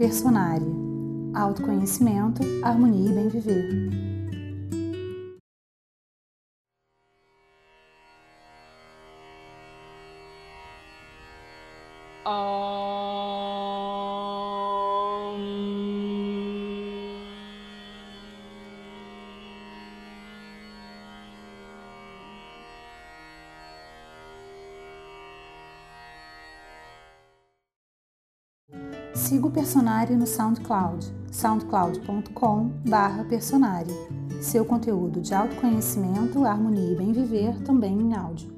Personária. Autoconhecimento, harmonia e bem viver. Siga o Personário no SoundCloud, soundcloud.com/personário. Seu conteúdo de autoconhecimento, harmonia e bem viver também em áudio.